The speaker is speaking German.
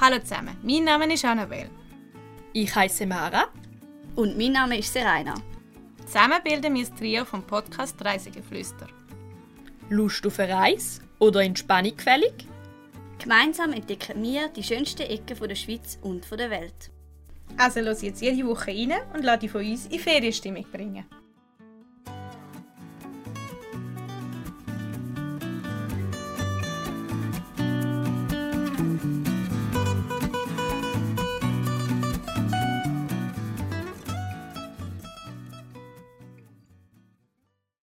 Hallo zusammen, mein Name ist Annabelle. Ich heiße Mara. Und mein Name ist Serena. Zusammen bilden wir das Trio vom Podcast Reisegeflüster. Lust auf eine Reise oder Entspannung gefällig? Gemeinsam entdecken wir die schönsten Ecken der Schweiz und der Welt. Also los jetzt jede Woche rein und lass dich von uns in Ferienstimmung bringen.